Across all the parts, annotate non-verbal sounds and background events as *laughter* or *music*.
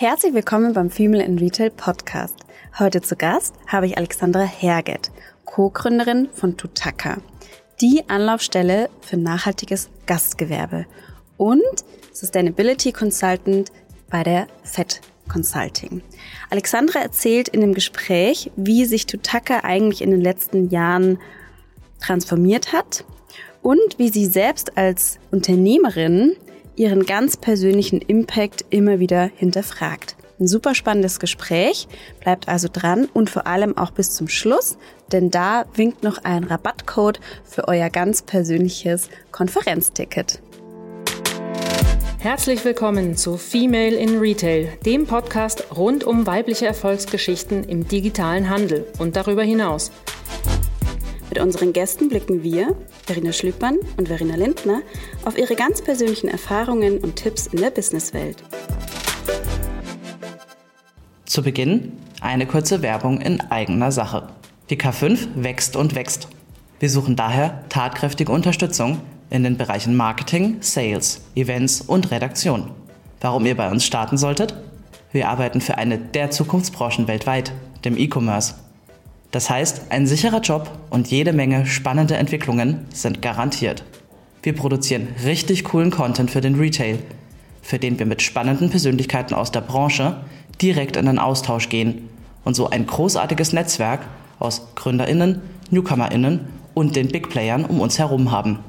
Herzlich willkommen beim Female in Retail Podcast. Heute zu Gast habe ich Alexandra Herget, Co-Gründerin von Tutaka, die Anlaufstelle für nachhaltiges Gastgewerbe und Sustainability Consultant bei der FED Consulting. Alexandra erzählt in dem Gespräch, wie sich Tutaka eigentlich in den letzten Jahren transformiert hat und wie sie selbst als Unternehmerin ihren ganz persönlichen Impact immer wieder hinterfragt. Ein super spannendes Gespräch, bleibt also dran und vor allem auch bis zum Schluss, denn da winkt noch ein Rabattcode für euer ganz persönliches Konferenzticket. Herzlich willkommen zu Female in Retail, dem Podcast rund um weibliche Erfolgsgeschichten im digitalen Handel und darüber hinaus. Mit unseren Gästen blicken wir, Verena Schlüppmann und Verena Lindner, auf ihre ganz persönlichen Erfahrungen und Tipps in der Businesswelt. Zu Beginn eine kurze Werbung in eigener Sache. Die K5 wächst und wächst. Wir suchen daher tatkräftige Unterstützung in den Bereichen Marketing, Sales, Events und Redaktion. Warum ihr bei uns starten solltet? Wir arbeiten für eine der Zukunftsbranchen weltweit, dem E-Commerce. Das heißt, ein sicherer Job und jede Menge spannende Entwicklungen sind garantiert. Wir produzieren richtig coolen Content für den Retail, für den wir mit spannenden Persönlichkeiten aus der Branche direkt in den Austausch gehen und so ein großartiges Netzwerk aus Gründerinnen, Newcomerinnen und den Big Playern um uns herum haben.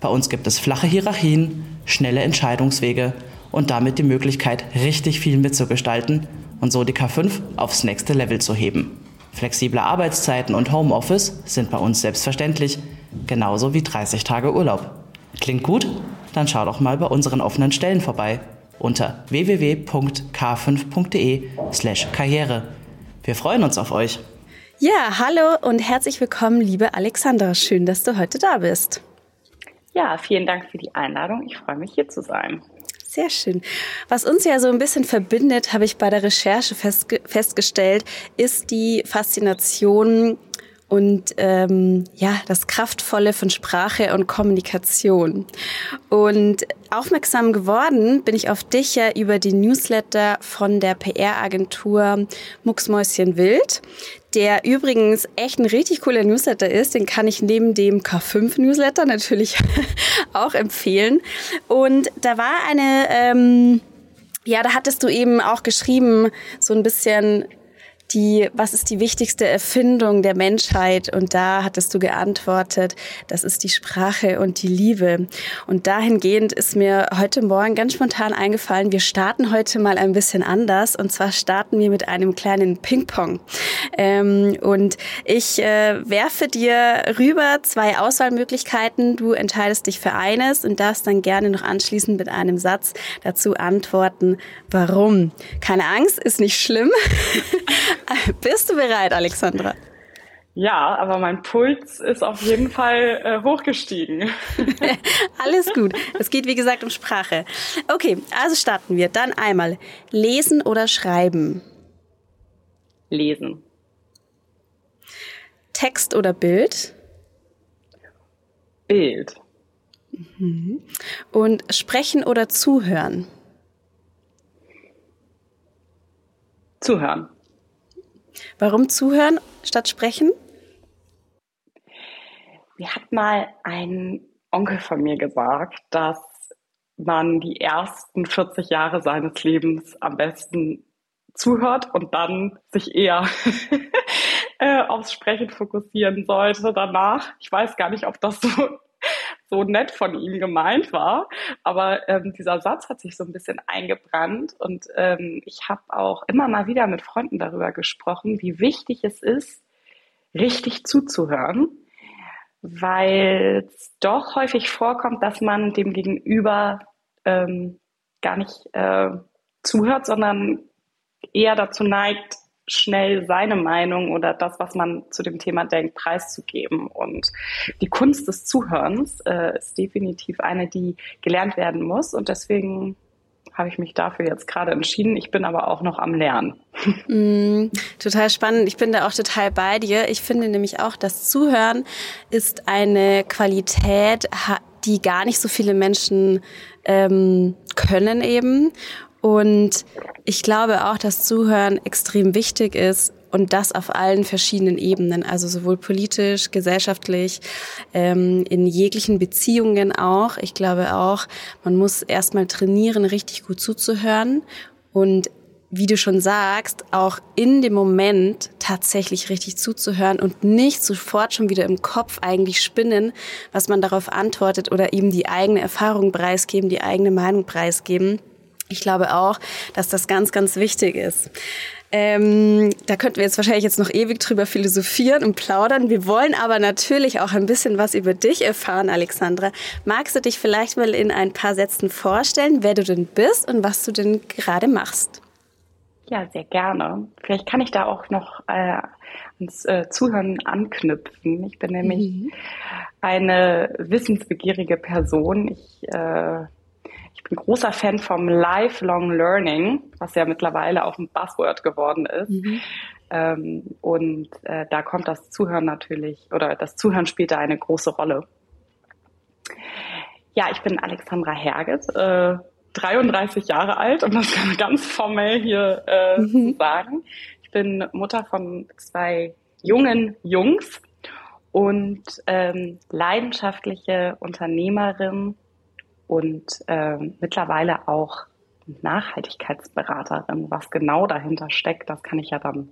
Bei uns gibt es flache Hierarchien, schnelle Entscheidungswege und damit die Möglichkeit, richtig viel mitzugestalten und so die K5 aufs nächste Level zu heben. Flexible Arbeitszeiten und Homeoffice sind bei uns selbstverständlich, genauso wie 30 Tage Urlaub. Klingt gut? Dann schau doch mal bei unseren offenen Stellen vorbei unter www.k5.de/karriere. Wir freuen uns auf euch. Ja, hallo und herzlich willkommen, liebe Alexandra. Schön, dass du heute da bist. Ja, vielen Dank für die Einladung. Ich freue mich hier zu sein. Sehr schön. Was uns ja so ein bisschen verbindet, habe ich bei der Recherche festge festgestellt, ist die Faszination und ähm, ja das kraftvolle von Sprache und Kommunikation. Und aufmerksam geworden bin ich auf dich ja über die Newsletter von der PR-Agentur Mucksmäuschen Wild, der übrigens echt ein richtig cooler Newsletter ist. Den kann ich neben dem K5-Newsletter natürlich *laughs* auch empfehlen. Und da war eine, ähm, ja, da hattest du eben auch geschrieben, so ein bisschen die, was ist die wichtigste Erfindung der Menschheit? Und da hattest du geantwortet, das ist die Sprache und die Liebe. Und dahingehend ist mir heute Morgen ganz spontan eingefallen, wir starten heute mal ein bisschen anders. Und zwar starten wir mit einem kleinen Ping-Pong. Ähm, und ich äh, werfe dir rüber zwei Auswahlmöglichkeiten. Du entscheidest dich für eines und darfst dann gerne noch anschließend mit einem Satz dazu antworten, warum. Keine Angst, ist nicht schlimm. *laughs* *laughs* Bist du bereit, Alexandra? Ja, aber mein Puls ist auf jeden Fall äh, hochgestiegen. *laughs* Alles gut. Es geht, wie gesagt, um Sprache. Okay, also starten wir. Dann einmal lesen oder schreiben? Lesen. Text oder Bild? Bild. Mhm. Und sprechen oder zuhören? Zuhören. Warum zuhören statt sprechen? Mir hat mal ein Onkel von mir gesagt, dass man die ersten 40 Jahre seines Lebens am besten zuhört und dann sich eher *laughs* äh, aufs Sprechen fokussieren sollte danach. Ich weiß gar nicht, ob das so so nett von ihm gemeint war. Aber ähm, dieser Satz hat sich so ein bisschen eingebrannt und ähm, ich habe auch immer mal wieder mit Freunden darüber gesprochen, wie wichtig es ist, richtig zuzuhören, weil es doch häufig vorkommt, dass man dem Gegenüber ähm, gar nicht äh, zuhört, sondern eher dazu neigt, schnell seine Meinung oder das, was man zu dem Thema denkt, preiszugeben. Und die Kunst des Zuhörens äh, ist definitiv eine, die gelernt werden muss. Und deswegen habe ich mich dafür jetzt gerade entschieden. Ich bin aber auch noch am Lernen. *laughs* Mm, total spannend. Ich bin da auch total bei dir. Ich finde nämlich auch, das Zuhören ist eine Qualität, die gar nicht so viele Menschen ähm, können eben. Und Ich glaube auch, dass Zuhören extrem wichtig ist und das auf allen verschiedenen Ebenen, also sowohl politisch, gesellschaftlich, ähm, in jeglichen Beziehungen auch. Ich glaube auch, man muss erstmal trainieren, richtig gut zuzuhören und wie du schon sagst, auch in dem Moment tatsächlich richtig zuzuhören und nicht sofort schon wieder im Kopf eigentlich spinnen, was man darauf antwortet oder eben die eigene Erfahrung preisgeben, die eigene Meinung preisgeben. Ich glaube auch, dass das ganz, ganz wichtig ist. Ähm, da könnten wir jetzt wahrscheinlich jetzt noch ewig drüber philosophieren und plaudern. Wir wollen aber natürlich auch ein bisschen was über dich erfahren, Alexandra. Magst du dich vielleicht mal in ein paar Sätzen vorstellen, wer du denn bist und was du denn gerade machst? Ja, sehr gerne. Vielleicht kann ich da auch noch äh, ans äh, Zuhören anknüpfen. Ich bin nämlich mhm. eine wissensbegierige Person. Ich, äh, bin großer Fan vom Lifelong Learning, was ja mittlerweile auch ein Buzzword geworden ist. Mhm. Ähm, und äh, da kommt das Zuhören natürlich, oder das Zuhören spielt da eine große Rolle. Ja, ich bin Alexandra Herget, äh, 33 Jahre alt, um das *laughs* ganz formell hier äh, mhm. zu sagen. Ich bin Mutter von zwei jungen Jungs und ähm, leidenschaftliche Unternehmerin und ähm, mittlerweile auch Nachhaltigkeitsberaterin. Was genau dahinter steckt, das kann ich ja dann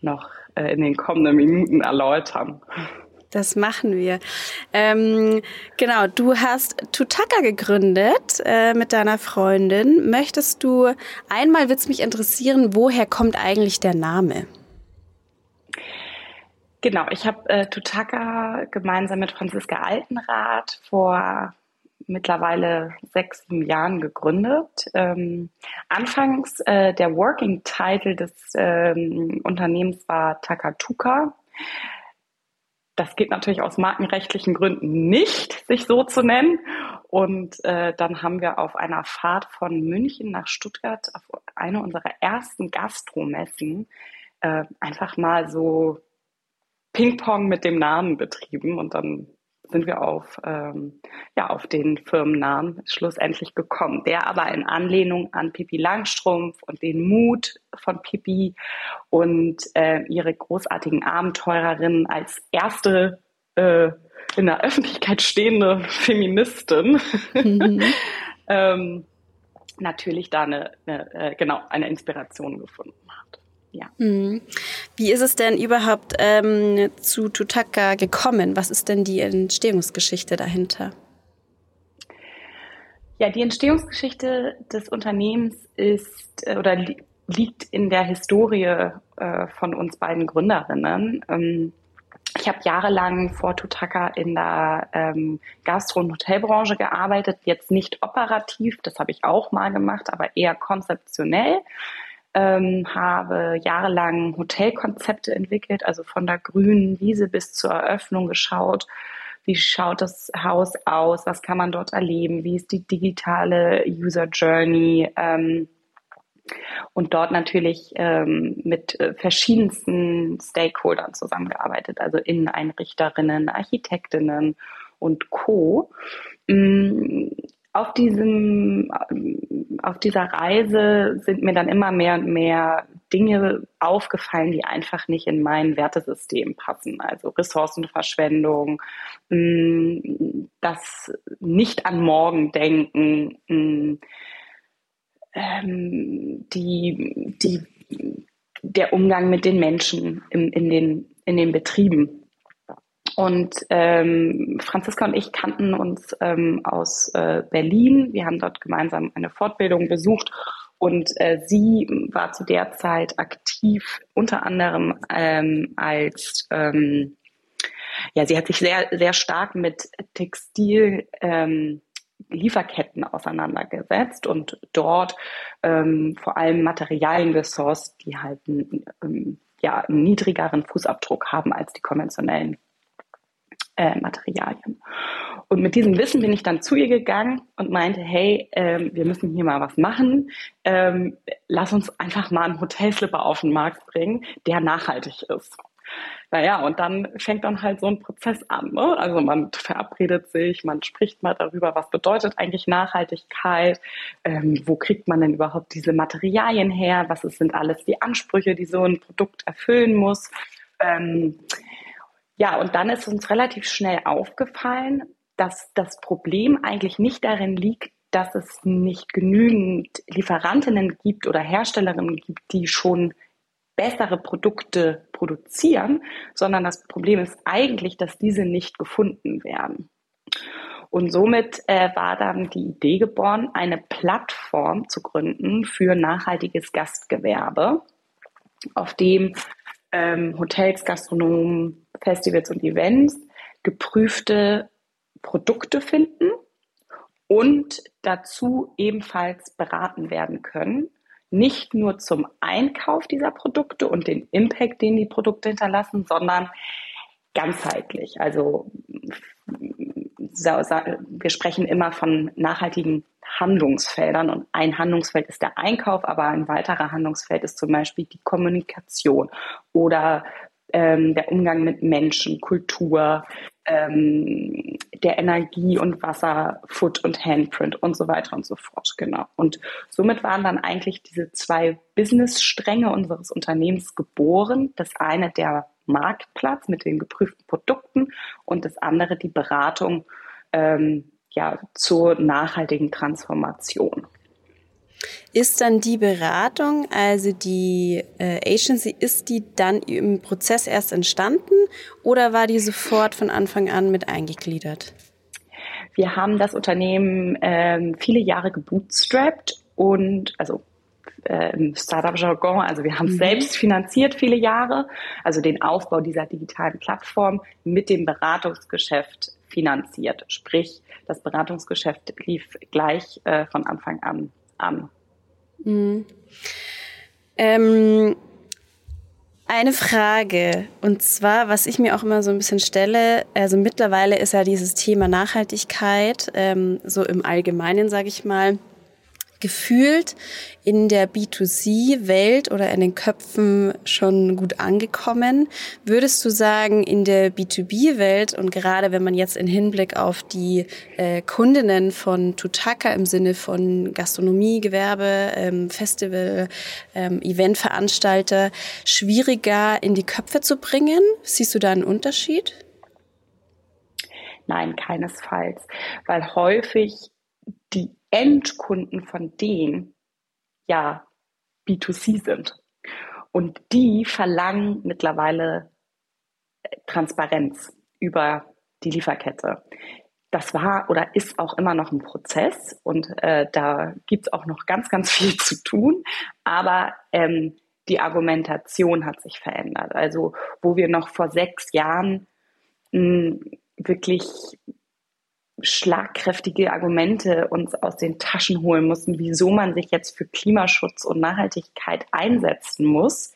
noch äh, in den kommenden Minuten erläutern. Das machen wir. Ähm, genau, du hast Tutaka gegründet äh, mit deiner Freundin. Möchtest du, einmal wird es mich interessieren, woher kommt eigentlich der Name? Genau, ich habe äh, Tutaka gemeinsam mit Franziska Altenrath vor mittlerweile sechs, sieben Jahren gegründet. Ähm, anfangs äh, der Working Title des ähm, Unternehmens war Takatuka. Das geht natürlich aus markenrechtlichen Gründen nicht, sich so zu nennen. Und äh, dann haben wir auf einer Fahrt von München nach Stuttgart auf eine unserer ersten Gastromessen äh, einfach mal so Ping-Pong mit dem Namen betrieben und dann sind wir auf, ähm, ja, auf den Firmennamen schlussendlich gekommen, der aber in Anlehnung an Pippi Langstrumpf und den Mut von Pippi und äh, ihre großartigen Abenteurerinnen als erste äh, in der Öffentlichkeit stehende Feministin mhm. *laughs* ähm, natürlich da eine, eine äh, genau eine Inspiration gefunden hat ja. Mhm. Wie ist es denn überhaupt ähm, zu Tutaka gekommen? Was ist denn die Entstehungsgeschichte dahinter? Ja, die Entstehungsgeschichte des Unternehmens ist äh, oder li liegt in der Historie äh, von uns beiden Gründerinnen. Ähm, ich habe jahrelang vor Tutaka in der ähm, Gastro- und Hotelbranche gearbeitet, jetzt nicht operativ, das habe ich auch mal gemacht, aber eher konzeptionell ähm, habe jahrelang Hotelkonzepte entwickelt, also von der grünen Wiese bis zur Eröffnung geschaut. Wie schaut das Haus aus? Was kann man dort erleben? Wie ist die digitale User Journey? Ähm, und dort natürlich ähm, mit äh, verschiedensten Stakeholdern zusammengearbeitet, also Inneneinrichterinnen, Architektinnen und Co. Auf diesem, auf dieser Reise sind mir dann immer mehr und mehr Dinge aufgefallen, die einfach nicht in mein Wertesystem passen. Also Ressourcenverschwendung, mm, das nicht an morgen denken, mm, ähm, die, die, der Umgang mit den Menschen in, in, den, in den Betrieben. Und ähm, Franziska und ich kannten uns ähm, aus äh, Berlin. Wir haben dort gemeinsam eine Fortbildung besucht und äh, sie war zu der Zeit aktiv, unter anderem ähm, als ähm, ja, sie hat sich sehr sehr stark mit Textil ähm, auseinandergesetzt und dort ähm, vor allem Materialien gesourced, die halt ähm, ja, einen niedrigeren Fußabdruck haben als die konventionellen äh, Materialien. Und mit diesem Wissen bin ich dann zu ihr gegangen und meinte, hey, ähm, wir müssen hier mal was machen. Ähm, lass uns einfach mal einen Hotelslipper auf den Markt bringen, der nachhaltig ist. Naja, und dann fängt dann halt so ein Prozess an. Ne? Also man verabredet sich, man spricht mal darüber, was bedeutet eigentlich Nachhaltigkeit, ähm, wo kriegt man denn überhaupt diese Materialien her, was sind alles die Ansprüche, die so ein Produkt erfüllen muss. Ähm, ja, und dann ist uns relativ schnell aufgefallen, dass das Problem eigentlich nicht darin liegt, dass es nicht genügend Lieferantinnen gibt oder Herstellerinnen gibt, die schon bessere Produkte produzieren, sondern das Problem ist eigentlich, dass diese nicht gefunden werden. Und somit äh, war dann die Idee geboren, eine Plattform zu gründen für nachhaltiges Gastgewerbe, auf dem ähm, Hotels, Gastronomen, Festivals und Events geprüfte Produkte finden und dazu ebenfalls beraten werden können. Nicht nur zum Einkauf dieser Produkte und den Impact, den die Produkte hinterlassen, sondern ganzheitlich. Also wir sprechen immer von nachhaltigen Handlungsfeldern und ein Handlungsfeld ist der Einkauf, aber ein weiterer Handlungsfeld ist zum Beispiel die Kommunikation oder ähm, der Umgang mit Menschen, Kultur, ähm, der Energie- und Wasser, Foot- und Handprint und so weiter und so fort. Genau. Und somit waren dann eigentlich diese zwei Business-Stränge unseres Unternehmens geboren. Das eine der Marktplatz mit den geprüften Produkten und das andere die Beratung ähm, ja, zur nachhaltigen Transformation. Ist dann die Beratung, also die äh, Agency, ist die dann im Prozess erst entstanden oder war die sofort von Anfang an mit eingegliedert? Wir haben das Unternehmen ähm, viele Jahre gebootstrapped und also äh, im Startup-Jargon, also wir haben es mhm. selbst finanziert viele Jahre, also den Aufbau dieser digitalen Plattform mit dem Beratungsgeschäft finanziert. Sprich, das Beratungsgeschäft lief gleich äh, von Anfang an an. Mhm. Ähm, eine Frage, und zwar, was ich mir auch immer so ein bisschen stelle, also mittlerweile ist ja dieses Thema Nachhaltigkeit, ähm, so im Allgemeinen, sage ich mal, gefühlt in der B2C-Welt oder in den Köpfen schon gut angekommen. Würdest du sagen, in der B2B-Welt und gerade wenn man jetzt in Hinblick auf die äh, Kundinnen von Tutaka im Sinne von Gastronomie, Gewerbe, ähm, Festival, ähm, Eventveranstalter, schwieriger in die Köpfe zu bringen? Siehst du da einen Unterschied? Nein, keinesfalls, weil häufig Endkunden von denen ja B2C sind. Und die verlangen mittlerweile äh, Transparenz über die Lieferkette. Das war oder ist auch immer noch ein Prozess und äh, da gibt es auch noch ganz, ganz viel zu tun. Aber ähm, die Argumentation hat sich verändert. Also wo wir noch vor sechs Jahren mh, wirklich schlagkräftige Argumente uns aus den Taschen holen mussten, wieso man sich jetzt für Klimaschutz und Nachhaltigkeit einsetzen muss,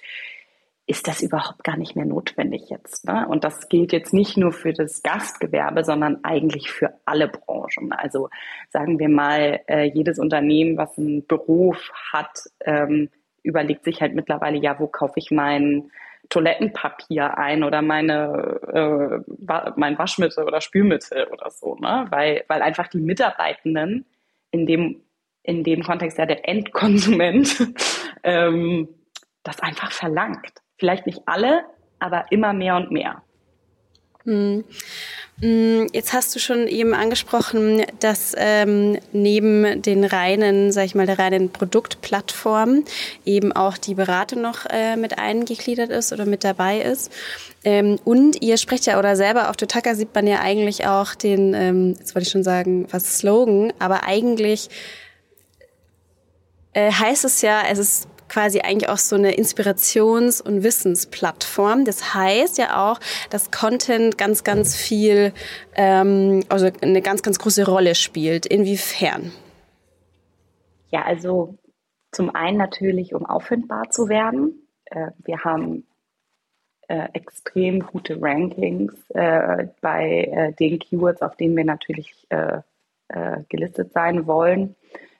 ist das überhaupt gar nicht mehr notwendig jetzt. Ne? Und das gilt jetzt nicht nur für das Gastgewerbe, sondern eigentlich für alle Branchen. Also sagen wir mal, äh, jedes Unternehmen, was ein Büro hat, ähm, überlegt sich halt mittlerweile, ja, wo kaufe ich meinen Toilettenpapier ein oder meine äh, mein Waschmittel oder Spülmittel oder so, ne? Weil, weil einfach die Mitarbeitenden in dem, in dem Kontext ja der Endkonsument *laughs* ähm, das einfach verlangt. Vielleicht nicht alle, aber immer mehr und mehr. Hm. hm. Jetzt hast du schon eben angesprochen, dass ähm, neben den reinen, sag ich mal, der reinen Produktplattform eben auch die Beratung noch äh, mit eingegliedert ist oder mit dabei ist. Ähm, und ihr sprecht ja oder selber auf Totaka sieht man ja eigentlich auch den, ähm, jetzt wollte ich schon sagen, was Slogan, aber eigentlich äh, heißt es ja, es ist quasi eigentlich auch so eine Inspirations- und Wissensplattform. Das heißt ja auch, dass Content ganz, ganz viel, ähm, also eine ganz, ganz große Rolle spielt. Inwiefern? Ja, also zum einen natürlich, um auffindbar zu werden. Äh, wir haben äh, extrem gute Rankings äh, bei äh, den Keywords, auf denen wir natürlich äh, äh, gelistet sein wollen.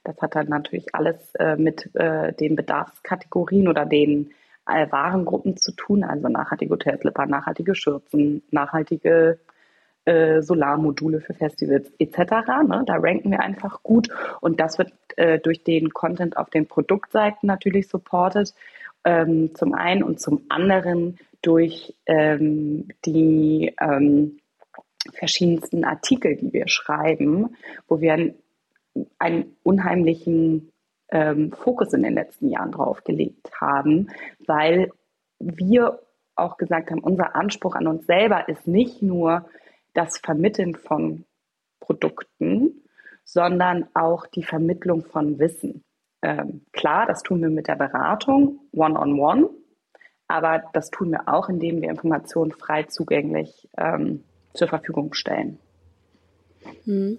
Das hat dann natürlich alles äh, mit äh, den Bedarfskategorien oder den äh, Warengruppen zu tun, also nachhaltige Hotelslipper, nachhaltige Schürzen, nachhaltige äh, Solarmodule für Festivals etc. Ne? Da ranken wir einfach gut und das wird äh, durch den Content auf den Produktseiten natürlich supported. Ähm, zum einen und zum anderen durch ähm, die ähm, verschiedensten Artikel, die wir schreiben, wo wir einen, unheimlichen ähm, Fokus in den letzten Jahren drauf gelegt haben, weil wir auch gesagt haben, unser Anspruch an uns selber ist nicht nur das Vermitteln von Produkten, sondern auch die Vermittlung von Wissen. Ähm, klar, das tun wir mit der Beratung, one-on-one, -on -one, aber das tun wir auch, indem wir Informationen frei zugänglich ähm, zur Verfügung stellen. Hm.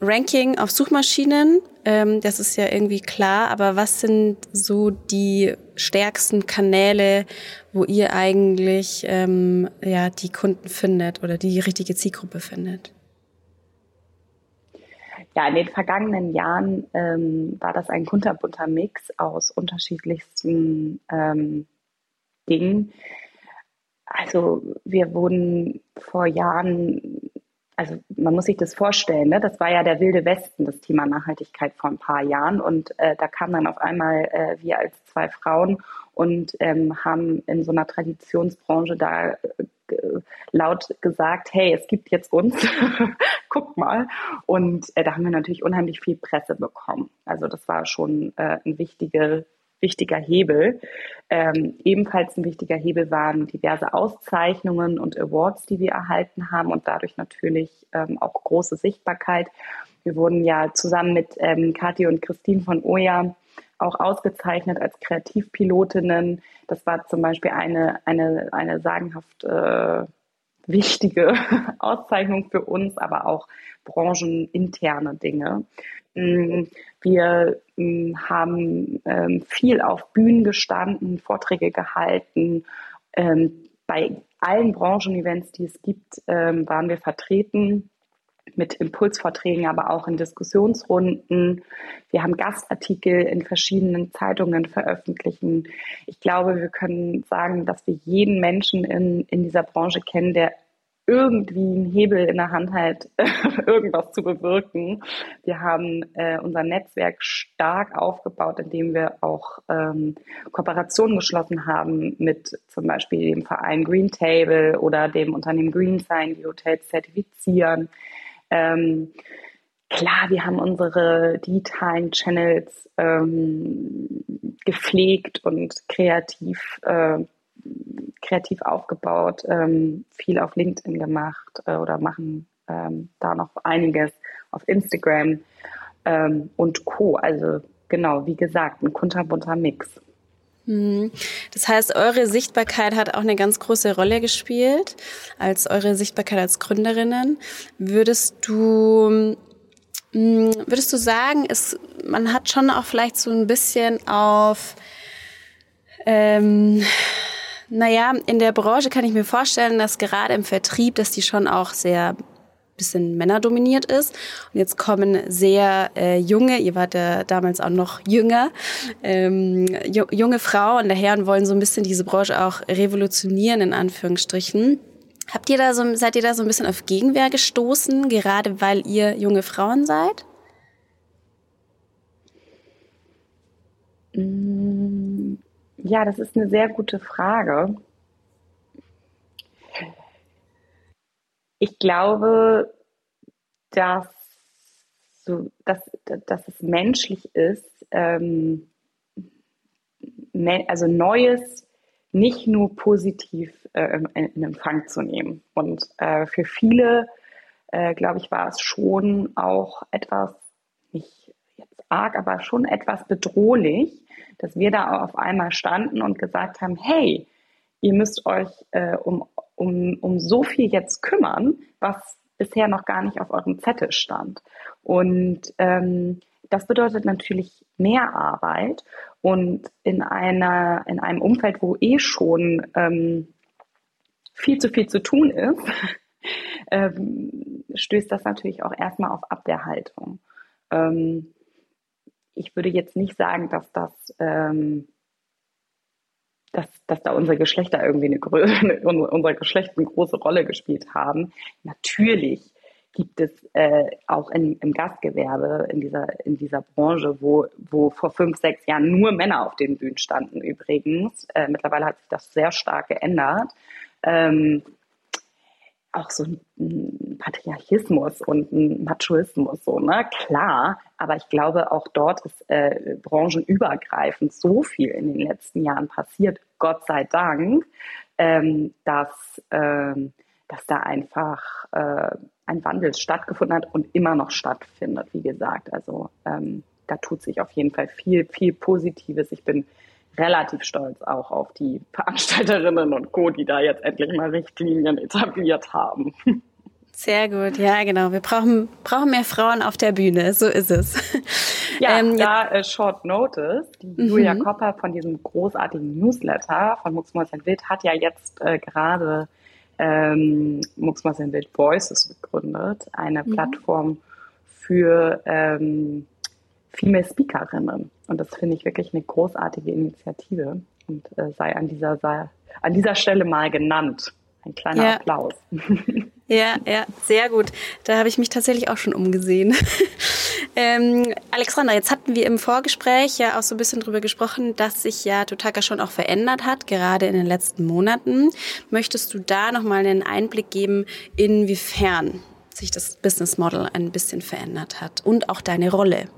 Ranking auf Suchmaschinen, ähm, das ist ja irgendwie klar, aber was sind so die stärksten Kanäle, wo ihr eigentlich ähm, ja, die Kunden findet oder die richtige Zielgruppe findet? Ja, in den vergangenen Jahren ähm, war das ein kunterbunter Mix aus unterschiedlichsten ähm, Dingen. Also wir wurden vor Jahren also man muss sich das vorstellen, ne? das war ja der wilde Westen, das Thema Nachhaltigkeit vor ein paar Jahren. Und äh, da kamen dann auf einmal äh, wir als zwei Frauen und ähm, haben in so einer Traditionsbranche da äh, laut gesagt, hey, es gibt jetzt uns, *laughs* guckt mal. Und äh, da haben wir natürlich unheimlich viel Presse bekommen. Also das war schon äh, ein wichtige, wichtiger Hebel. Ähm, ebenfalls ein wichtiger Hebel waren diverse Auszeichnungen und Awards, die wir erhalten haben und dadurch natürlich ähm, auch große Sichtbarkeit. Wir wurden ja zusammen mit ähm, Kathi und Christine von Oja auch ausgezeichnet als Kreativpilotinnen. Das war zum Beispiel eine, eine, eine sagenhaft äh, wichtige *laughs* Auszeichnung für uns, aber auch brancheninterne Dinge. Mm, wir haben ähm, viel auf Bühnen gestanden, Vorträge gehalten. Ähm, bei allen Branchenevents, die es gibt, ähm, waren wir vertreten mit Impulsvorträgen, aber auch in Diskussionsrunden. Wir haben Gastartikel in verschiedenen Zeitungen veröffentlichen. Ich glaube, wir können sagen, dass wir jeden Menschen in, in dieser Branche kennen, der irgendwie einen Hebel in der Hand hat, *laughs* irgendwas zu bewirken. Wir haben äh, unser Netzwerk stark aufgebaut, indem wir auch ähm, Kooperationen geschlossen haben mit zum Beispiel dem Verein Green Table oder dem Unternehmen Green Sign, die Hotels zertifizieren. Ähm, klar, wir haben unsere digitalen Channels ähm, gepflegt und kreativ äh, kreativ aufgebaut, ähm, viel auf LinkedIn gemacht äh, oder machen ähm, da noch einiges auf Instagram ähm, und Co. Also genau, wie gesagt, ein kunterbunter Mix. Mhm. Das heißt, eure Sichtbarkeit hat auch eine ganz große Rolle gespielt, als eure Sichtbarkeit als Gründerinnen. Würdest du, mm, würdest du sagen, ist, man hat schon auch vielleicht so ein bisschen auf, ähm, naja, in der Branche kann ich mir vorstellen, dass gerade im Vertrieb, dass die schon auch sehr bisschen männerdominiert ist. Und jetzt kommen sehr äh, junge, ihr wart ja damals auch noch jünger, ähm, junge Frauen daher und wollen so ein bisschen diese Branche auch revolutionieren, in Anführungsstrichen. Habt ihr da so, seid ihr da so ein bisschen auf Gegenwehr gestoßen, gerade weil ihr junge Frauen seid? Mm, ja, das ist eine sehr gute Frage. Ich glaube, dass, so, dass, dass es menschlich ist, ähm, also Neues nicht nur positiv äh, in Empfang zu nehmen. Und äh, für viele, äh, glaube ich, war es schon auch etwas, arg, aber schon etwas bedrohlich, dass wir da auf einmal standen und gesagt haben, hey, ihr müsst euch äh, um, um, um so viel jetzt kümmern, was bisher noch gar nicht auf eurem Zettel stand. Und ähm, das bedeutet natürlich mehr Arbeit und in einer in einem Umfeld, wo eh schon ähm, viel zu viel zu tun ist, *laughs* ähm, stößt das natürlich auch erstmal auf Abwehrhaltung. Ähm, ich würde jetzt nicht sagen, dass das ähm, dass, dass da unsere Geschlechter irgendwie eine, *laughs* unser Geschlecht eine große Rolle gespielt haben. Natürlich gibt es äh, auch in, im Gastgewerbe, in dieser, in dieser Branche, wo, wo vor fünf, sechs Jahren nur Männer auf den Bühnen standen übrigens. Äh, mittlerweile hat sich das sehr stark geändert. Ähm, auch so ein Patriarchismus und ein Machoismus, so, ne? Klar, aber ich glaube, auch dort ist äh, branchenübergreifend so viel in den letzten Jahren passiert, Gott sei Dank, ähm, dass, ähm, dass da einfach äh, ein Wandel stattgefunden hat und immer noch stattfindet, wie gesagt. Also ähm, da tut sich auf jeden Fall viel, viel Positives. Ich bin relativ stolz auch auf die Veranstalterinnen und Co., die da jetzt endlich mal Richtlinien etabliert haben. Sehr gut, ja genau. Wir brauchen, brauchen mehr Frauen auf der Bühne, so ist es. Ja, ähm, da äh, Short Notice, die mhm. Julia Kopper von diesem großartigen Newsletter von Mucksmäuschen Wild hat ja jetzt äh, gerade ähm, Mucksmäuschen Wild Voices gegründet, eine mhm. Plattform für ähm, Female Speakerinnen. Und das finde ich wirklich eine großartige Initiative und äh, sei an dieser, sei an dieser Stelle mal genannt. Ein kleiner ja. Applaus. *laughs* Ja, ja, sehr gut. Da habe ich mich tatsächlich auch schon umgesehen. *laughs* ähm, Alexandra, jetzt hatten wir im Vorgespräch ja auch so ein bisschen drüber gesprochen, dass sich ja Totaka schon auch verändert hat, gerade in den letzten Monaten. Möchtest du da nochmal einen Einblick geben, inwiefern sich das Business Model ein bisschen verändert hat und auch deine Rolle?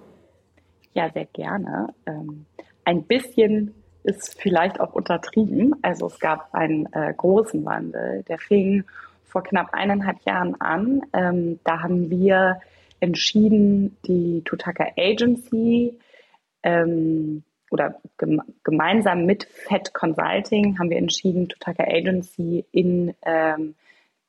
Ja, sehr gerne. Ähm, ein bisschen ist vielleicht auch untertrieben. Also es gab einen äh, großen Wandel, der fing vor knapp eineinhalb Jahren an. Ähm, da haben wir entschieden, die Tutaka Agency ähm, oder gem gemeinsam mit Fed Consulting haben wir entschieden, Tutaka Agency in ähm,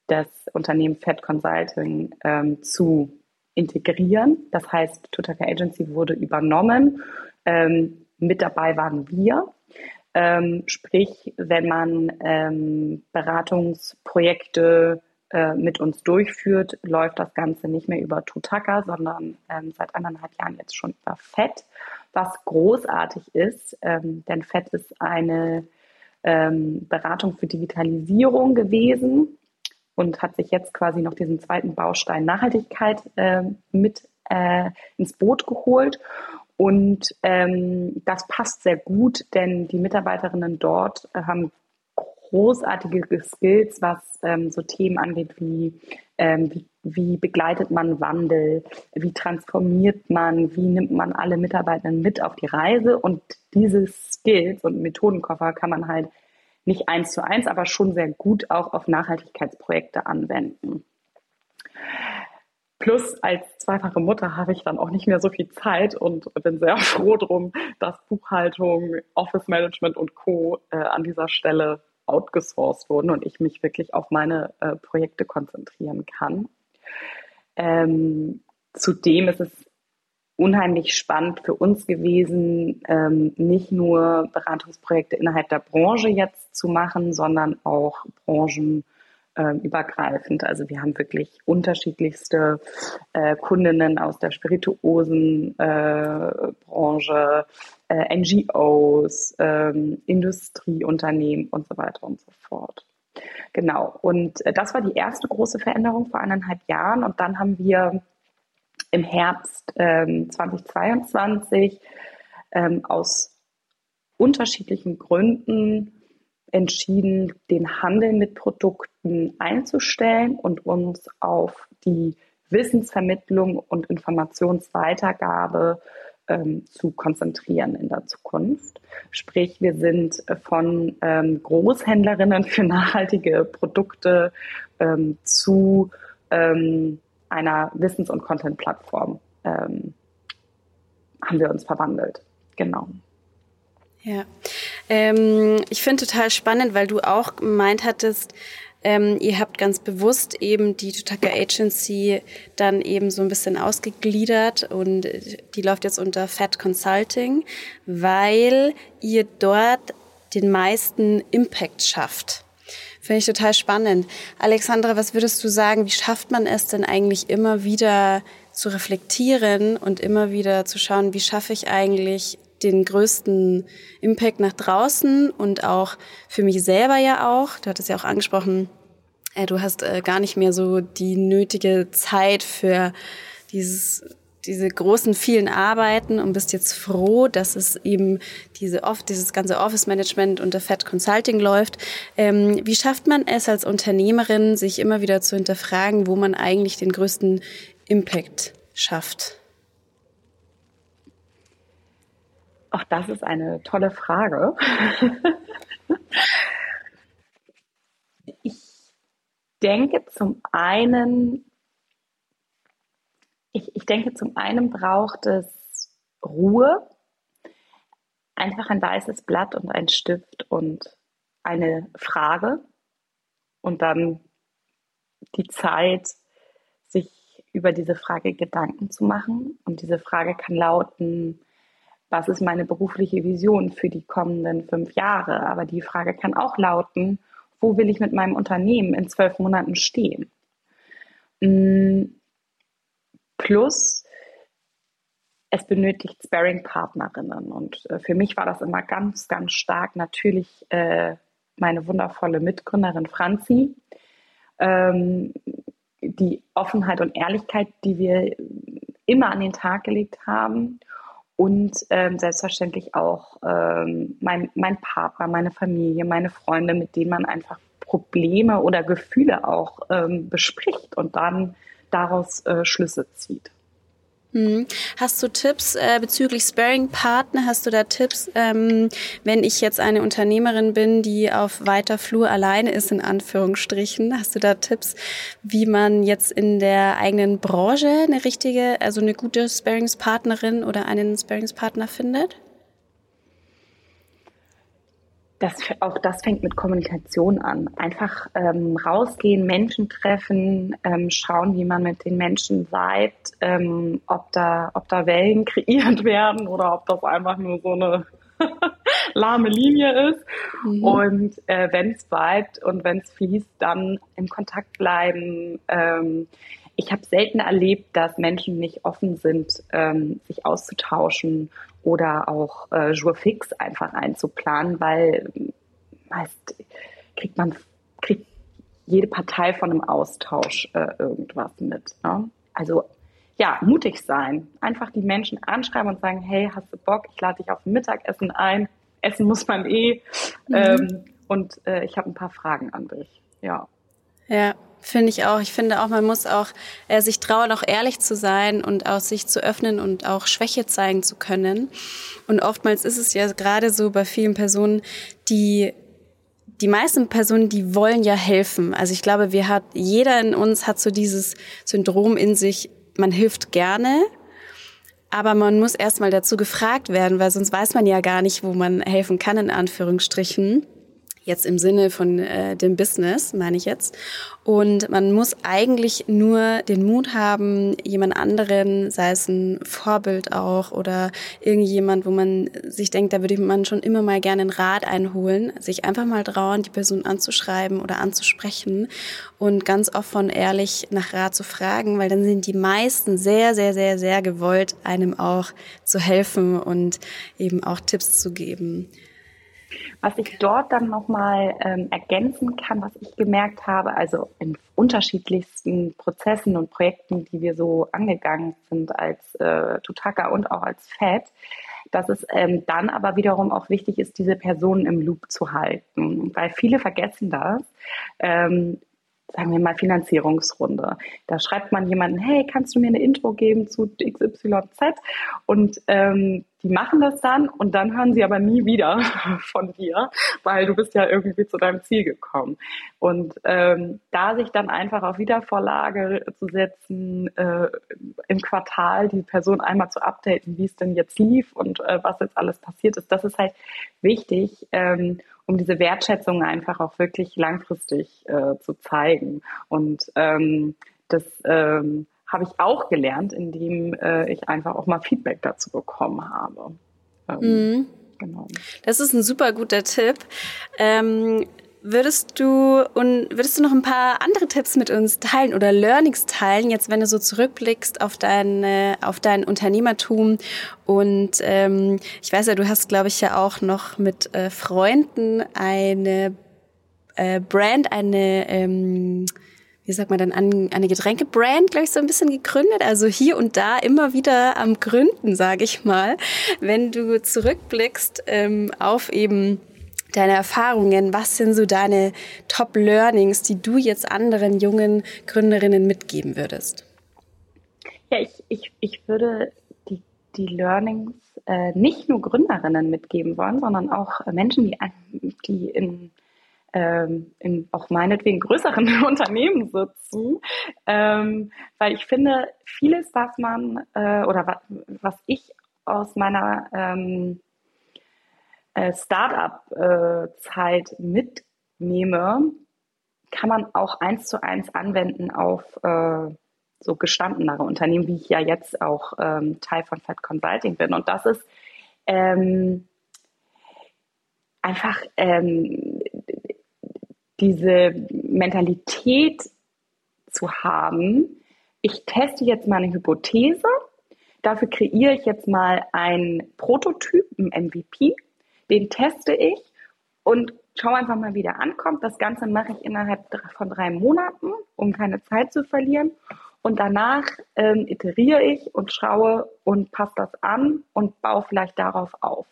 das Unternehmen Fed Consulting ähm, zu integrieren. Das heißt, Tutaka Agency wurde übernommen. Ähm, mit dabei waren wir. Ähm, sprich, wenn man ähm, Beratungsprojekte äh, mit uns durchführt, läuft das Ganze nicht mehr über Tutaka, sondern ähm, seit anderthalb Jahren jetzt schon über FED, was großartig ist, ähm, denn FED ist eine ähm, Beratung für Digitalisierung gewesen und hat sich jetzt quasi noch diesen zweiten Baustein Nachhaltigkeit äh, mit äh, ins Boot geholt. Und ähm, das passt sehr gut, denn die Mitarbeiterinnen dort äh, haben großartige Skills, was ähm, so Themen angeht wie, ähm, wie, wie begleitet man Wandel, wie transformiert man, wie nimmt man alle Mitarbeitenden mit auf die Reise. Und diese Skills und Methodenkoffer kann man halt nicht eins zu eins, aber schon sehr gut auch auf Nachhaltigkeitsprojekte anwenden. Plus als zweifache Mutter habe ich dann auch nicht mehr so viel Zeit und bin sehr *laughs* froh drum, dass Buchhaltung, Office Management und Co. Äh, an dieser Stelle outgesourced wurden und ich mich wirklich auf meine äh, Projekte konzentrieren kann. Ähm, zudem ist es unheimlich spannend für uns gewesen, ähm, nicht nur Beratungsprojekte innerhalb der Branche jetzt zu machen, sondern auch Branchen äh. Also wir haben wirklich unterschiedlichste äh, Kundinnen aus der Spirituosenbranche, äh, äh, NGOs, ähm, Industrieunternehmen und so weiter und so fort. Genau. Und äh, das war die erste große Veränderung vor eineinhalb Jahren. Und dann haben wir im Herbst ähm, 2022 ähm, aus unterschiedlichen Gründen entschieden, den Handel mit Produkten einzustellen und uns auf die Wissensvermittlung und Informationsweitergabe ähm, zu konzentrieren in der Zukunft. Sprich, wir sind von ähm, Großhändlerinnen für nachhaltige Produkte ähm, zu ähm, einer Wissens- und Content-Plattform ähm, haben wir uns verwandelt. Genau. Ja, ähm, ich finde total spannend, weil du auch gemeint hattest, ähm, ihr habt ganz bewusst eben die Tutaka Agency dann eben so ein bisschen ausgegliedert und die läuft jetzt unter Fat Consulting, weil ihr dort den meisten Impact schafft. Finde ich total spannend. Alexandra, was würdest du sagen, wie schafft man es denn eigentlich immer wieder zu reflektieren und immer wieder zu schauen, wie schaffe ich eigentlich den größten Impact nach draußen und auch für mich selber ja auch. Du hattest ja auch angesprochen, äh, du hast äh, gar nicht mehr so die nötige Zeit für dieses diese großen vielen Arbeiten und bist jetzt froh, dass es eben diese oft dieses ganze Office Management unter Fed Consulting läuft. Ähm, wie schafft man es als Unternehmerin, sich immer wieder zu hinterfragen, wo man eigentlich den größten Impact schafft? Auch das ist eine tolle Frage. *laughs* ich denke zum einen, ich, ich denke zum einen braucht es Ruhe, einfach ein weißes Blatt und ein Stift und eine Frage und dann die Zeit, sich über diese Frage Gedanken zu machen. Und diese Frage kann lauten, was ist meine berufliche Vision für die kommenden fünf Jahre? Aber die Frage kann auch lauten, wo will ich mit meinem Unternehmen in zwölf Monaten stehen? Mm, plus, es benötigt Sparing-Partnerinnen. Und äh, für mich war das immer ganz, ganz stark natürlich äh, meine wundervolle Mitgründerin Franzi. Ähm, die Offenheit und Ehrlichkeit, die wir immer an den Tag gelegt haben und ähm, selbstverständlich auch ähm, mein, mein Partner, meine Familie, meine Freunde, mit denen man einfach Probleme oder Gefühle auch ähm, bespricht und dann daraus äh, Schlüsse zieht. Mhm. Hast du Tipps äh, bezüglich Sparing-Partner? Hast du da Tipps, ähm, wenn ich jetzt eine Unternehmerin bin, die auf weiter Flur alleine ist, in Anführungsstrichen? Hast du da Tipps, wie man jetzt in der eigenen Branche eine richtige, also eine gute Sparingspartnerin oder einen Sparingspartner findet? Das, auch das fängt mit Kommunikation an. Einfach ähm, rausgehen, Menschen treffen, ähm, schauen, wie man mit den Menschen seid, ähm, ob, da, ob da Wellen *laughs* kreiert werden oder ob das einfach nur so eine *laughs* lahme Linie ist. Mhm. Und äh, wenn es bleibt und wenn es fließt, dann im Kontakt bleiben. Ähm, ich habe selten erlebt, dass Menschen nicht offen sind, ähm, sich auszutauschen oder auch äh, Jour fix einfach einzuplanen, weil meist kriegt man kriegt jede Partei von einem Austausch äh, irgendwas mit. Ne? Also ja, mutig sein. Einfach die Menschen anschreiben und sagen, hey, hast du Bock? Ich lade dich auf Mittagessen ein. Essen muss man eh. Mhm. Ähm, und äh, ich habe ein paar Fragen an dich. Ja. Ja, Finde ich auch. Ich finde auch, man muss auch äh, sich trauen, auch ehrlich zu sein und auch sich zu öffnen und auch Schwäche zeigen zu können. Und oftmals ist es ja gerade so bei vielen Personen, die die meisten Personen, die wollen ja helfen. Also ich glaube, wir hat, jeder in uns hat so dieses Syndrom in sich, man hilft gerne, aber man muss erstmal dazu gefragt werden, weil sonst weiß man ja gar nicht, wo man helfen kann, in Anführungsstrichen. Jetzt im Sinne von äh, dem Business, meine ich jetzt. Und man muss eigentlich nur den Mut haben, jemand anderen, sei es ein Vorbild auch oder irgendjemand, wo man sich denkt, da würde man schon immer mal gerne einen Rat einholen, sich einfach mal trauen, die Person anzuschreiben oder anzusprechen und ganz offen und ehrlich nach Rat zu fragen, weil dann sind die meisten sehr, sehr, sehr, sehr gewollt, einem auch zu helfen und eben auch Tipps zu geben. Was ich dort dann nochmal ähm, ergänzen kann, was ich gemerkt habe, also in unterschiedlichsten Prozessen und Projekten, die wir so angegangen sind als äh, Tutaka und auch als FED, dass es ähm, dann aber wiederum auch wichtig ist, diese Personen im Loop zu halten. Weil viele vergessen das. Ähm, sagen wir mal, Finanzierungsrunde. Da schreibt man jemanden, hey, kannst du mir eine Intro geben zu XYZ? Und ähm, die machen das dann und dann hören sie aber nie wieder *laughs* von dir, weil du bist ja irgendwie zu deinem Ziel gekommen. Und ähm, da sich dann einfach auf Wiedervorlage zu setzen, äh, im Quartal die Person einmal zu updaten, wie es denn jetzt lief und äh, was jetzt alles passiert ist, das ist halt wichtig, ähm, um diese Wertschätzung einfach auch wirklich langfristig äh, zu zeigen. Und ähm, das ähm, habe ich auch gelernt, indem äh, ich einfach auch mal Feedback dazu bekommen habe. Ähm, mhm. Genau. Das ist ein super guter Tipp. Ähm, Würdest du und würdest du noch ein paar andere Tipps mit uns teilen oder Learnings teilen, jetzt wenn du so zurückblickst auf dein, auf dein Unternehmertum und ähm, ich weiß ja, du hast, glaube ich, ja auch noch mit äh, Freunden eine äh, Brand, eine ähm, wie sagt man dann, eine Getränkebrand, glaube ich, so ein bisschen gegründet. Also hier und da immer wieder am Gründen, sage ich mal. Wenn du zurückblickst ähm, auf eben deine Erfahrungen, was sind so deine Top-Learnings, die du jetzt anderen jungen Gründerinnen mitgeben würdest? Ja, ich, ich, ich würde die, die Learnings äh, nicht nur Gründerinnen mitgeben wollen, sondern auch Menschen, die, die in, ähm, in auch meinetwegen größeren *laughs* Unternehmen sitzen. Ähm, weil ich finde, vieles, was man äh, oder was, was ich aus meiner ähm, äh, Startup-Zeit mitnehme, kann man auch eins zu eins anwenden auf äh, so gestandenere Unternehmen, wie ich ja jetzt auch ähm, Teil von Fed Consulting bin. Und das ist ähm, einfach ähm, diese Mentalität zu haben, ich teste jetzt mal eine Hypothese, dafür kreiere ich jetzt mal ein Prototyp, ein MVP den teste ich und schaue einfach mal, wie der ankommt. Das Ganze mache ich innerhalb von drei Monaten, um keine Zeit zu verlieren. Und danach ähm, iteriere ich und schaue und passe das an und baue vielleicht darauf auf.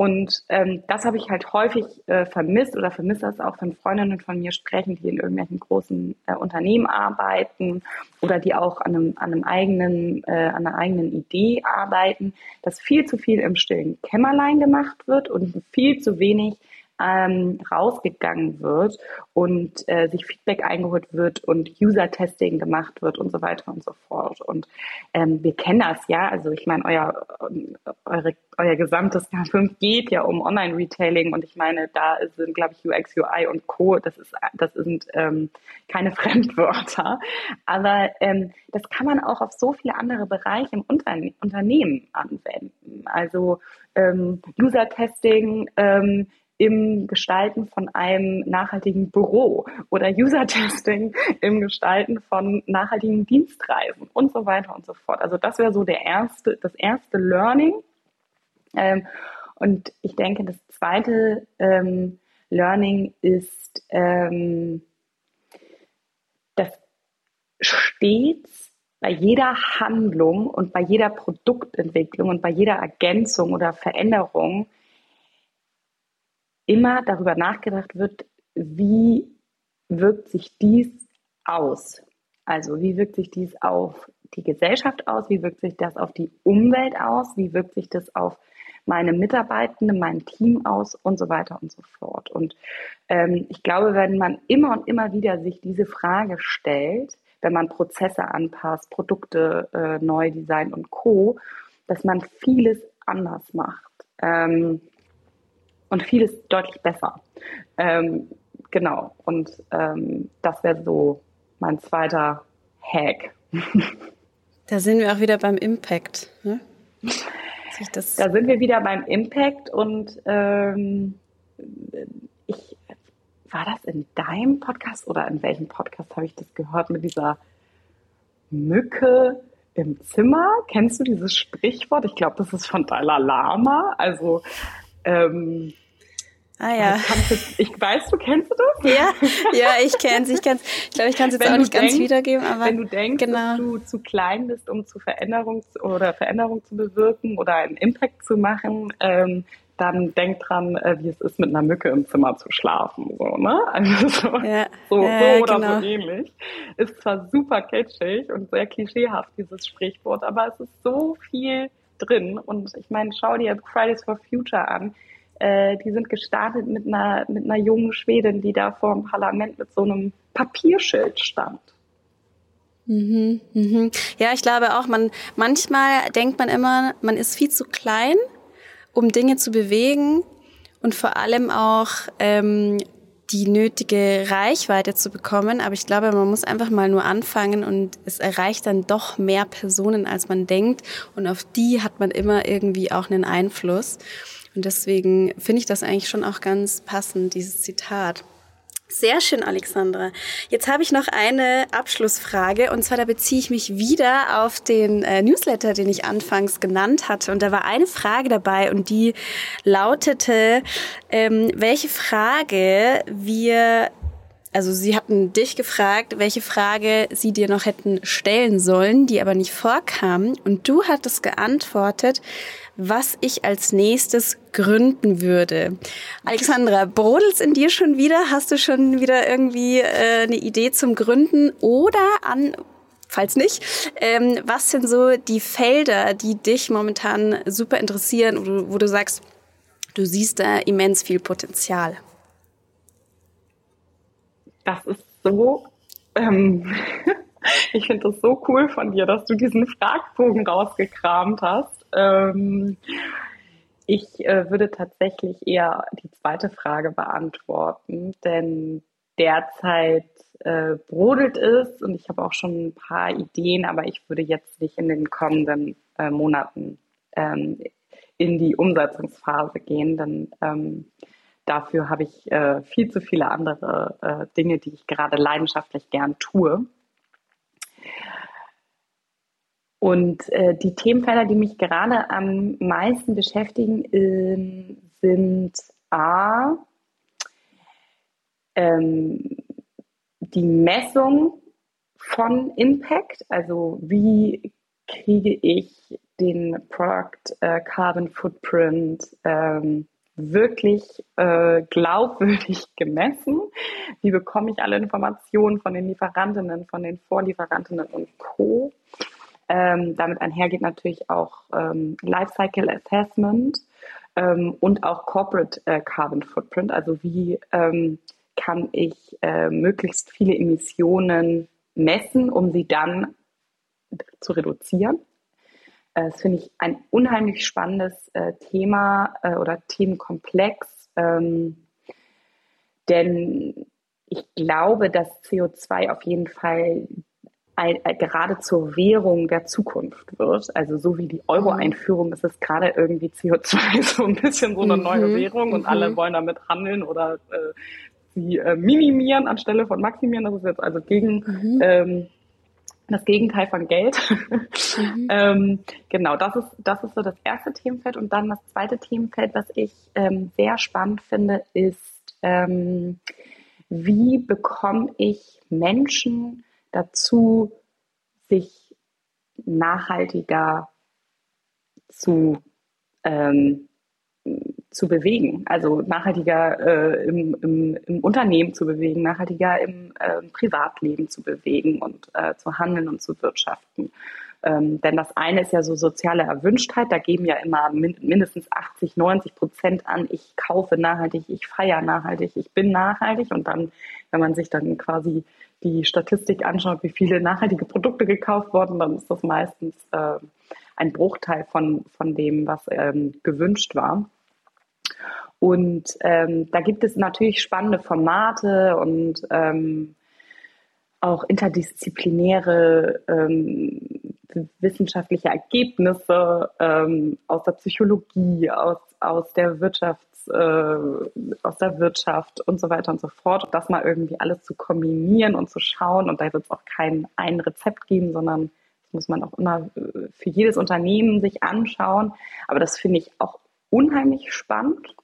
Und ähm, das habe ich halt häufig äh, vermisst oder vermisse das auch, wenn Freundinnen von mir sprechen, die in irgendwelchen großen äh, Unternehmen arbeiten oder die auch an einem, an einem eigenen, äh, an einer eigenen Idee arbeiten, dass viel zu viel im stillen Kämmerlein gemacht wird und viel zu wenig ähm, rausgegangen wird und äh, sich Feedback eingeholt wird und User-Testing gemacht wird und so weiter und so fort. Und ähm, wir kennen das ja, also ich meine, euer, eure, euer gesamtes K5 geht ja um Online-Retailing und ich meine, da sind, glaube ich, UX, UI und Co., das, ist, das sind ähm, keine *laughs* Fremdwörter, aber ähm, das kann man auch auf so viele andere Bereiche im Unterne Unternehmen anwenden. Also ähm, User-Testing, ähm, im Gestalten von einem nachhaltigen Büro oder User-Testing im Gestalten von nachhaltigen Dienstreisen und so weiter und so fort. Also das wäre so der erste, das erste Learning. Ähm, und ich denke, das zweite ähm, Learning ist, ähm, dass stets bei jeder Handlung und bei jeder Produktentwicklung und bei jeder Ergänzung oder Veränderung immer darüber nachgedacht wird, wie wirkt sich dies aus? Also wie wirkt sich dies auf die Gesellschaft aus? Wie wirkt sich das auf die Umwelt aus? Wie wirkt sich das auf meine Mitarbeitenden, mein Team aus und so weiter und so fort. Und ähm, ich glaube, wenn man immer und immer wieder sich diese Frage stellt, wenn man Prozesse anpasst, Produkte äh, neu designt und co, dass man vieles anders macht. Ähm, und vieles deutlich besser. Ähm, genau, und ähm, das wäre so mein zweiter Hack. *laughs* Da sind wir auch wieder beim Impact. Ne? da sind wir wieder beim Impact und ähm, ich war das in deinem Podcast oder in welchem Podcast habe ich das gehört mit dieser Mücke im Zimmer? Kennst du dieses Sprichwort? Ich glaube, das ist von Dalai Lama. Also ähm, Ah ja. ich weiß, du kennst das? Ja, ja, ich kenn's, ich kenn's. Ich glaube, ich kann es jetzt wenn auch nicht denkst, ganz wiedergeben, aber wenn du denkst, genau. dass du zu klein bist, um zu Veränderung oder Veränderung zu bewirken oder einen Impact zu machen, ähm, dann denk dran, äh, wie es ist, mit einer Mücke im Zimmer zu schlafen, so, ne? Also so, ja. so, so oder genau. so ähnlich. Ist zwar super kitschig und sehr klischeehaft, dieses Sprichwort, aber es ist so viel drin. Und ich meine, schau dir Fridays for Future an äh, die sind gestartet mit einer, mit einer jungen Schwedin, die da vor dem Parlament mit so einem Papierschild stand. Mhm, mhm. Ja, ich glaube auch, man, manchmal denkt man immer, man ist viel zu klein, um Dinge zu bewegen und vor allem auch ähm, die nötige Reichweite zu bekommen. Aber ich glaube, man muss einfach mal nur anfangen und es erreicht dann doch mehr Personen, als man denkt. Und auf die hat man immer irgendwie auch einen Einfluss. Und deswegen finde ich das eigentlich schon auch ganz passend, dieses Zitat. Sehr schön, Alexandra. Jetzt habe ich noch eine Abschlussfrage und zwar da beziehe ich mich wieder auf den äh, Newsletter, den ich anfangs genannt hatte. Und da war eine Frage dabei und die lautete, ähm, welche Frage wir also sie hatten dich gefragt, welche Frage sie dir noch hätten stellen sollen, die aber nicht vorkam. Und du hattest geantwortet, was ich als nächstes gründen würde. Alexandra, brodelt's in dir schon wieder? Hast du schon wieder irgendwie äh, eine Idee zum Gründen? Oder an, falls nicht, ähm, was sind so die Felder, die dich momentan super interessieren, wo du, wo du sagst, du siehst da immens viel Potenzial? Das ist so, ähm, *laughs* ich finde das so cool von dir, dass du diesen Fragbogen rausgekramt hast. Ähm, ich äh, würde tatsächlich eher die zweite Frage beantworten, denn derzeit äh, brodelt es und ich habe auch schon ein paar Ideen, aber ich würde jetzt nicht in den kommenden äh, Monaten ähm, in die Umsetzungsphase gehen, denn ähm, dafür habe ich äh, viel zu viele andere äh, Dinge, die ich gerade leidenschaftlich gern tue. Und äh, die Themenfelder, die mich gerade am meisten beschäftigen, äh, sind A, ähm, die Messung von Impact, also wie kriege ich den Product äh, Carbon Footprint ähm, wirklich äh, glaubwürdig *laughs* gemessen? Wie bekomme ich alle Informationen von den Lieferantinnen, von den Vorlieferantinnen und Co.? Ähm, damit einhergeht natürlich auch ähm, Lifecycle Assessment ähm, und auch Corporate äh, Carbon Footprint. Also wie ähm, kann ich äh, möglichst viele Emissionen messen, um sie dann zu reduzieren? Äh, das finde ich ein unheimlich spannendes äh, Thema äh, oder Themenkomplex, ähm, denn ich glaube, dass CO2 auf jeden Fall gerade zur Währung der Zukunft wird. Also so wie die Euro-Einführung ist es gerade irgendwie CO2 *laughs* so ein bisschen so eine mhm. neue Währung und mhm. alle wollen damit handeln oder äh, sie äh, minimieren anstelle von maximieren. Das ist jetzt also gegen mhm. ähm, das Gegenteil von Geld. Mhm. *laughs* ähm, genau, das ist, das ist so das erste Themenfeld. Und dann das zweite Themenfeld, was ich ähm, sehr spannend finde, ist, ähm, wie bekomme ich Menschen dazu, sich nachhaltiger zu, ähm, zu bewegen, also nachhaltiger äh, im, im, im, Unternehmen zu bewegen, nachhaltiger im äh, Privatleben zu bewegen und äh, zu handeln und zu wirtschaften. Ähm, denn das eine ist ja so soziale Erwünschtheit, da geben ja immer min mindestens 80, 90 Prozent an, ich kaufe nachhaltig, ich feiere nachhaltig, ich bin nachhaltig. Und dann, wenn man sich dann quasi die Statistik anschaut, wie viele nachhaltige Produkte gekauft wurden, dann ist das meistens äh, ein Bruchteil von, von dem, was ähm, gewünscht war. Und ähm, da gibt es natürlich spannende Formate und ähm, auch interdisziplinäre ähm, wissenschaftliche Ergebnisse ähm, aus der Psychologie, aus, aus der Wirtschafts, äh, aus der Wirtschaft und so weiter und so fort. Das mal irgendwie alles zu kombinieren und zu schauen. Und da wird es auch kein ein Rezept geben, sondern das muss man auch immer äh, für jedes Unternehmen sich anschauen. Aber das finde ich auch unheimlich spannend.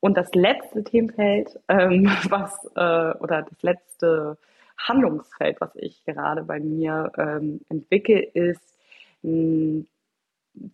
Und das letzte Themenfeld, ähm, *laughs* was äh, oder das letzte Handlungsfeld, was ich gerade bei mir ähm, entwickle, ist mh,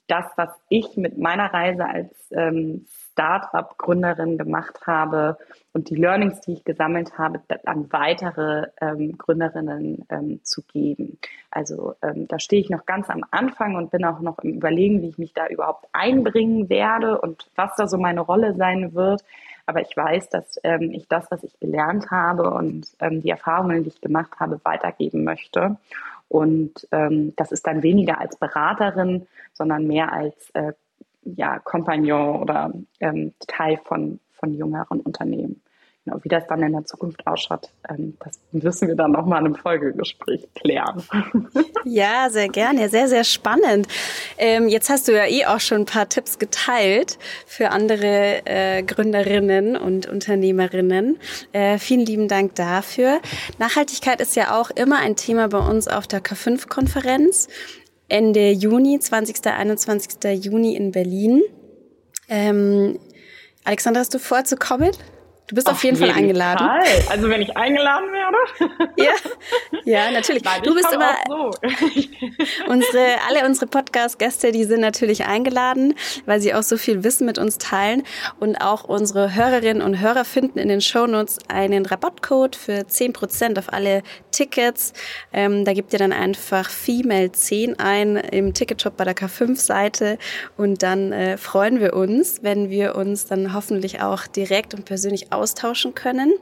das, was ich mit meiner Reise als ähm, Startup-Gründerin gemacht habe und die Learnings, die ich gesammelt habe, an weitere ähm, Gründerinnen ähm, zu geben. Also ähm, da stehe ich noch ganz am Anfang und bin auch noch im Überlegen, wie ich mich da überhaupt einbringen werde und was da so meine Rolle sein wird. Aber ich weiß, dass ähm, ich das, was ich gelernt habe und ähm, die Erfahrungen, die ich gemacht habe, weitergeben möchte. Und ähm, das ist dann weniger als Beraterin, sondern mehr als äh, ja, Kompagnon oder ähm, Teil von, von jüngeren Unternehmen. Genau, wie das dann in der Zukunft ausschaut, ähm, das müssen wir dann nochmal in einem Folgegespräch klären. *laughs* Ja, sehr gerne. Sehr, sehr spannend. Ähm, jetzt hast du ja eh auch schon ein paar Tipps geteilt für andere äh, Gründerinnen und Unternehmerinnen. Äh, vielen lieben Dank dafür. Nachhaltigkeit ist ja auch immer ein Thema bei uns auf der K5-Konferenz. Ende Juni, 20. 21. Juni in Berlin. Ähm, Alexandra, hast du vor zu kommen? Du bist auf, auf jeden, jeden, Fall eingeladen. Fall. Also wenn ich eingeladen werde? ja, ja, natürlich. Nein, du bist immer so. *laughs* unsere alle unsere Podcast-Gäste, die sind natürlich eingeladen, weil sie auch so viel Wissen mit uns teilen und auch unsere Hörerinnen und Hörer finden in den Shownotes einen Rabattcode für 10% auf alle Tickets. Ähm, da gibt ihr dann einfach Female 10 ein im Ticketshop bei der K5-Seite und dann äh, freuen wir uns, wenn wir uns dann hoffentlich auch direkt und persönlich austauschen können.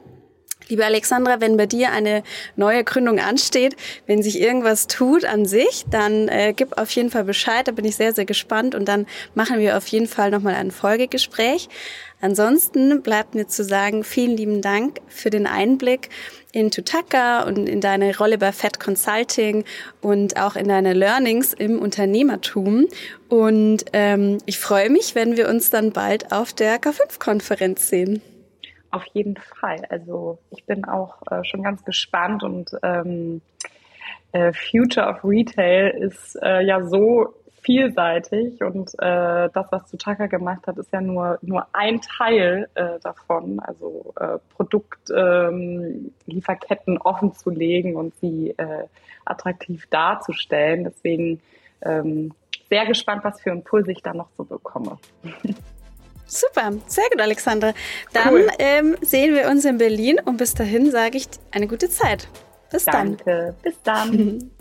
Liebe Alexandra, wenn bei dir eine neue Gründung ansteht, wenn sich irgendwas tut an sich, dann äh, gib auf jeden Fall Bescheid. Da bin ich sehr, sehr gespannt und dann machen wir auf jeden Fall nochmal ein Folgegespräch. Ansonsten bleibt mir zu sagen, vielen lieben Dank für den Einblick in Tutaka und in deine Rolle bei Fed Consulting und auch in deine Learnings im Unternehmertum. Und ähm, ich freue mich, wenn wir uns dann bald auf der K5-Konferenz sehen. Auf jeden Fall. Also ich bin auch äh, schon ganz gespannt und ähm, äh, Future of Retail ist äh, ja so vielseitig und äh, das, was Tutaka gemacht hat, ist ja nur nur ein Teil äh, davon, also äh, Produktlieferketten ähm, offen zu legen und sie attraktiv darzustellen. Deswegen ähm, sehr gespannt, was für Impulse ich da noch so bekomme. *laughs* Super, sehr gut, Alexandra. Dann cool. ähm, sehen wir uns in Berlin und bis dahin sage ich eine gute Zeit. Bis Danke. dann. Bis dann. *laughs*